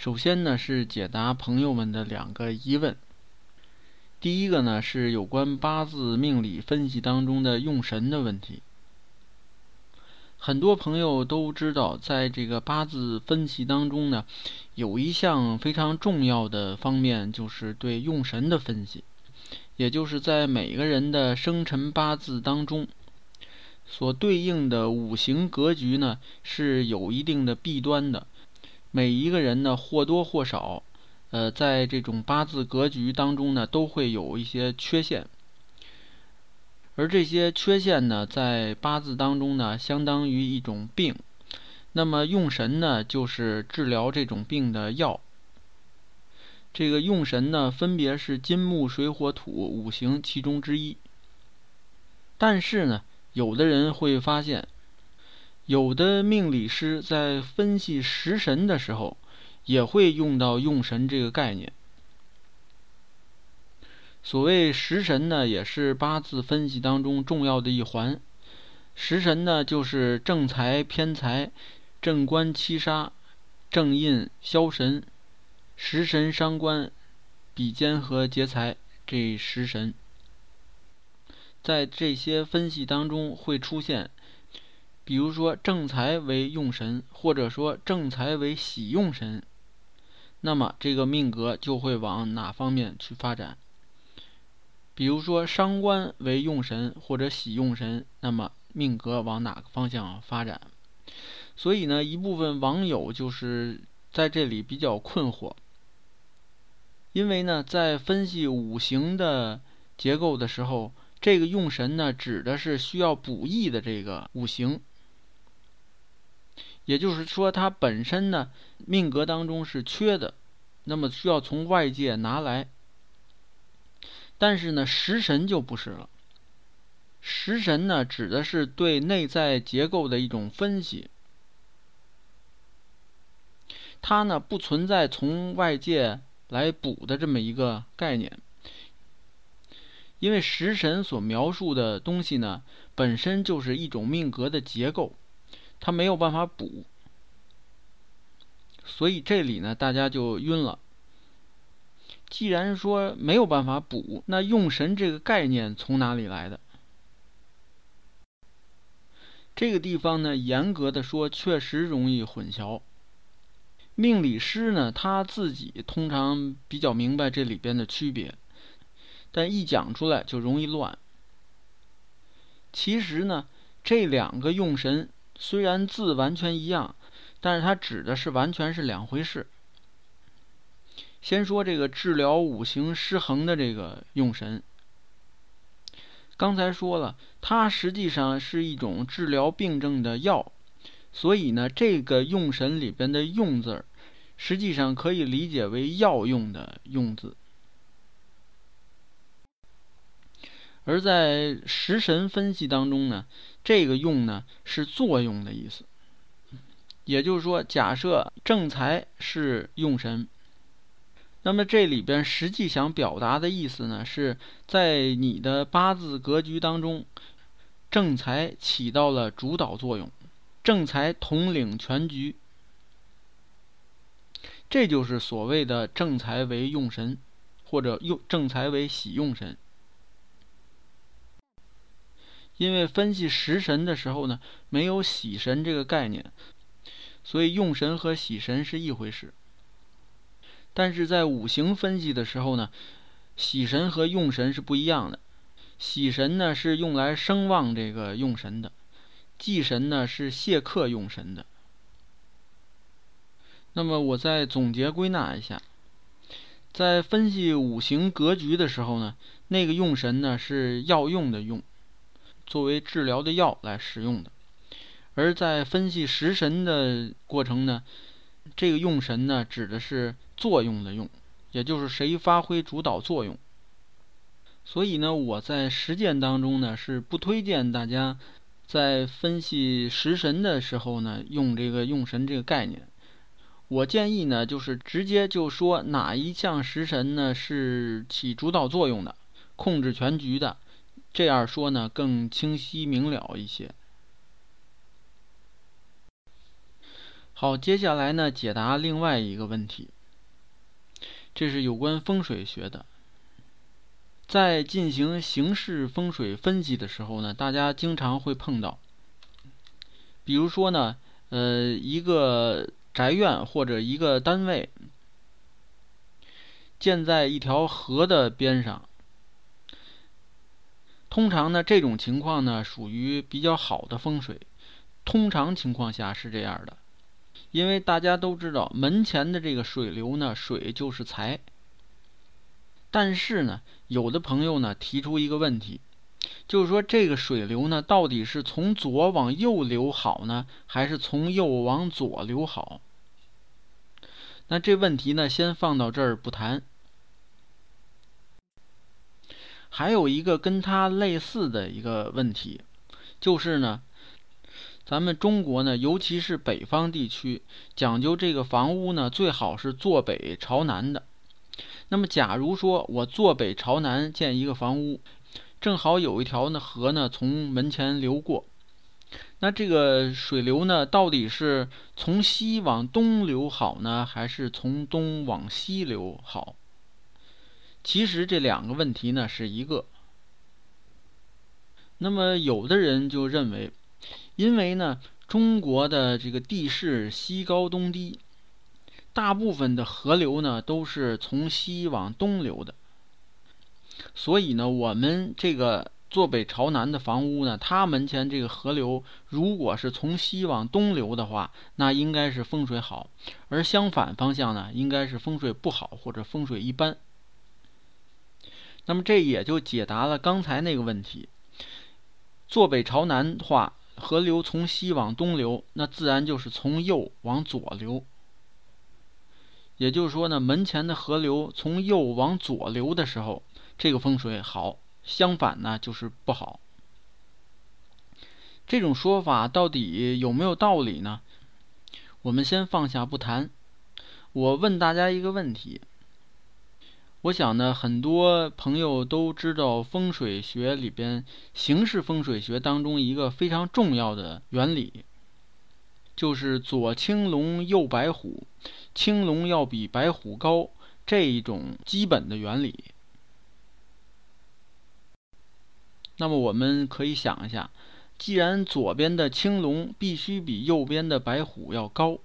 首先呢，是解答朋友们的两个疑问。第一个呢，是有关八字命理分析当中的用神的问题。很多朋友都知道，在这个八字分析当中呢，有一项非常重要的方面，就是对用神的分析，也就是在每个人的生辰八字当中，所对应的五行格局呢，是有一定的弊端的。每一个人呢，或多或少，呃，在这种八字格局当中呢，都会有一些缺陷。而这些缺陷呢，在八字当中呢，相当于一种病。那么用神呢，就是治疗这种病的药。这个用神呢，分别是金木水火土五行其中之一。但是呢，有的人会发现。有的命理师在分析食神的时候，也会用到用神这个概念。所谓食神呢，也是八字分析当中重要的一环。食神呢，就是正财、偏财、正官、七杀、正印、消神、食神伤官、比肩和劫财这食神，在这些分析当中会出现。比如说正财为用神，或者说正财为喜用神，那么这个命格就会往哪方面去发展？比如说伤官为用神或者喜用神，那么命格往哪个方向发展？所以呢，一部分网友就是在这里比较困惑，因为呢，在分析五行的结构的时候，这个用神呢，指的是需要补益的这个五行。也就是说，它本身呢，命格当中是缺的，那么需要从外界拿来。但是呢，食神就不是了。食神呢，指的是对内在结构的一种分析，它呢不存在从外界来补的这么一个概念，因为食神所描述的东西呢，本身就是一种命格的结构。它没有办法补，所以这里呢，大家就晕了。既然说没有办法补，那用神这个概念从哪里来的？这个地方呢，严格的说，确实容易混淆。命理师呢，他自己通常比较明白这里边的区别，但一讲出来就容易乱。其实呢，这两个用神。虽然字完全一样，但是它指的是完全是两回事。先说这个治疗五行失衡的这个用神，刚才说了，它实际上是一种治疗病症的药，所以呢，这个用神里边的“用”字儿，实际上可以理解为药用的“用”字。而在食神分析当中呢，这个“用”呢是作用的意思。也就是说，假设正财是用神，那么这里边实际想表达的意思呢，是在你的八字格局当中，正财起到了主导作用，正财统领全局，这就是所谓的正财为用神，或者用正财为喜用神。因为分析食神的时候呢，没有喜神这个概念，所以用神和喜神是一回事。但是在五行分析的时候呢，喜神和用神是不一样的。喜神呢是用来声望这个用神的，忌神呢是谢克用神的。那么我再总结归纳一下，在分析五行格局的时候呢，那个用神呢是要用的用。作为治疗的药来使用的，而在分析食神的过程呢，这个用神呢指的是作用的用，也就是谁发挥主导作用。所以呢，我在实践当中呢是不推荐大家在分析食神的时候呢用这个用神这个概念。我建议呢，就是直接就说哪一项食神呢是起主导作用的，控制全局的，这样说呢更清晰明了一些。好，接下来呢解答另外一个问题，这是有关风水学的。在进行形式风水分析的时候呢，大家经常会碰到，比如说呢，呃，一个。宅院或者一个单位建在一条河的边上，通常呢，这种情况呢属于比较好的风水。通常情况下是这样的，因为大家都知道门前的这个水流呢，水就是财。但是呢，有的朋友呢提出一个问题。就是说，这个水流呢，到底是从左往右流好呢，还是从右往左流好？那这问题呢，先放到这儿不谈。还有一个跟它类似的一个问题，就是呢，咱们中国呢，尤其是北方地区，讲究这个房屋呢，最好是坐北朝南的。那么，假如说我坐北朝南建一个房屋。正好有一条呢河呢从门前流过，那这个水流呢到底是从西往东流好呢，还是从东往西流好？其实这两个问题呢是一个。那么有的人就认为，因为呢中国的这个地势西高东低，大部分的河流呢都是从西往东流的。所以呢，我们这个坐北朝南的房屋呢，它门前这个河流如果是从西往东流的话，那应该是风水好；而相反方向呢，应该是风水不好或者风水一般。那么这也就解答了刚才那个问题：坐北朝南的话，河流从西往东流，那自然就是从右往左流。也就是说呢，门前的河流从右往左流的时候。这个风水好，相反呢就是不好。这种说法到底有没有道理呢？我们先放下不谈。我问大家一个问题：我想呢，很多朋友都知道风水学里边形式风水学当中一个非常重要的原理，就是左青龙右白虎，青龙要比白虎高这一种基本的原理。那么我们可以想一下，既然左边的青龙必须比右边的白虎要高，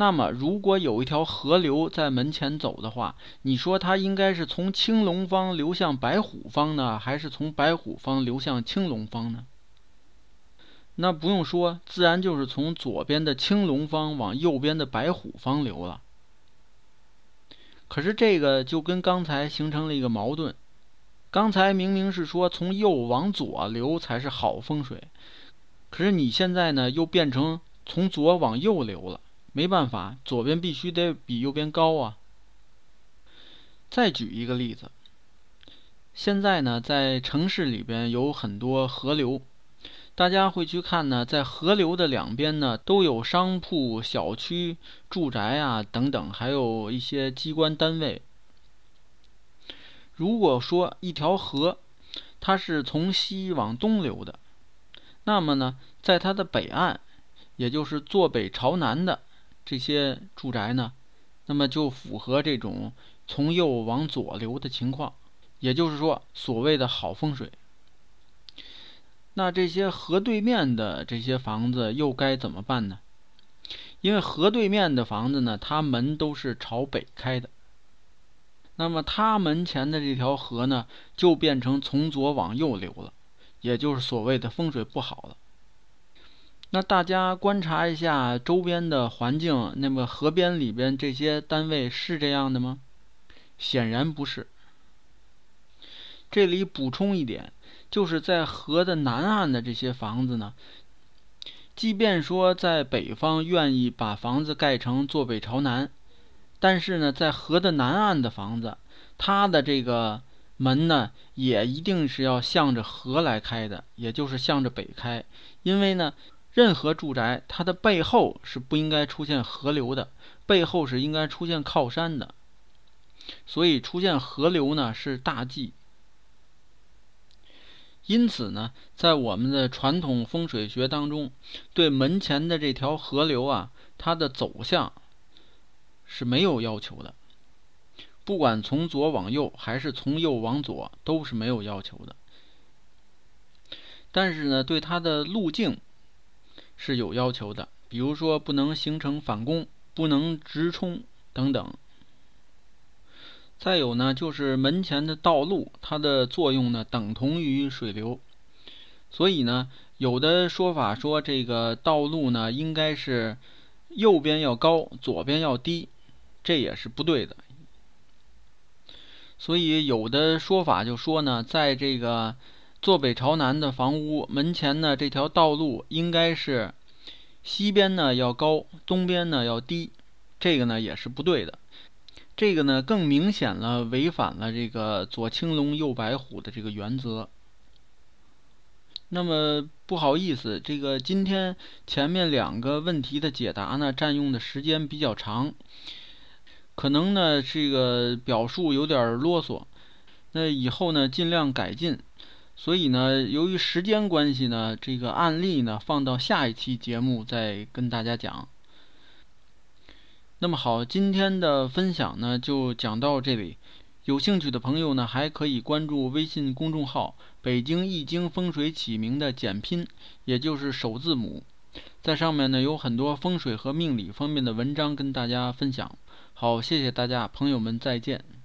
那么如果有一条河流在门前走的话，你说它应该是从青龙方流向白虎方呢，还是从白虎方流向青龙方呢？那不用说，自然就是从左边的青龙方往右边的白虎方流了。可是这个就跟刚才形成了一个矛盾。刚才明明是说从右往左流才是好风水，可是你现在呢又变成从左往右流了。没办法，左边必须得比右边高啊。再举一个例子，现在呢在城市里边有很多河流，大家会去看呢，在河流的两边呢都有商铺、小区、住宅啊等等，还有一些机关单位。如果说一条河，它是从西往东流的，那么呢，在它的北岸，也就是坐北朝南的这些住宅呢，那么就符合这种从右往左流的情况，也就是说所谓的好风水。那这些河对面的这些房子又该怎么办呢？因为河对面的房子呢，它门都是朝北开的。那么它门前的这条河呢，就变成从左往右流了，也就是所谓的风水不好了。那大家观察一下周边的环境，那么河边里边这些单位是这样的吗？显然不是。这里补充一点，就是在河的南岸的这些房子呢，即便说在北方愿意把房子盖成坐北朝南，但是呢，在河的南岸的房子，它的这个门呢，也一定是要向着河来开的，也就是向着北开。因为呢，任何住宅它的背后是不应该出现河流的，背后是应该出现靠山的。所以出现河流呢是大忌。因此呢，在我们的传统风水学当中，对门前的这条河流啊，它的走向是没有要求的。不管从左往右还是从右往左，都是没有要求的。但是呢，对它的路径是有要求的，比如说不能形成反攻，不能直冲等等。再有呢，就是门前的道路，它的作用呢等同于水流，所以呢，有的说法说这个道路呢应该是右边要高，左边要低，这也是不对的。所以有的说法就说呢，在这个坐北朝南的房屋门前呢，这条道路应该是西边呢要高，东边呢要低，这个呢也是不对的。这个呢，更明显了违反了这个左青龙右白虎的这个原则。那么不好意思，这个今天前面两个问题的解答呢，占用的时间比较长，可能呢这个表述有点啰嗦，那以后呢尽量改进。所以呢，由于时间关系呢，这个案例呢放到下一期节目再跟大家讲。那么好，今天的分享呢就讲到这里。有兴趣的朋友呢，还可以关注微信公众号“北京易经风水起名”的简拼，也就是首字母。在上面呢有很多风水和命理方面的文章跟大家分享。好，谢谢大家，朋友们再见。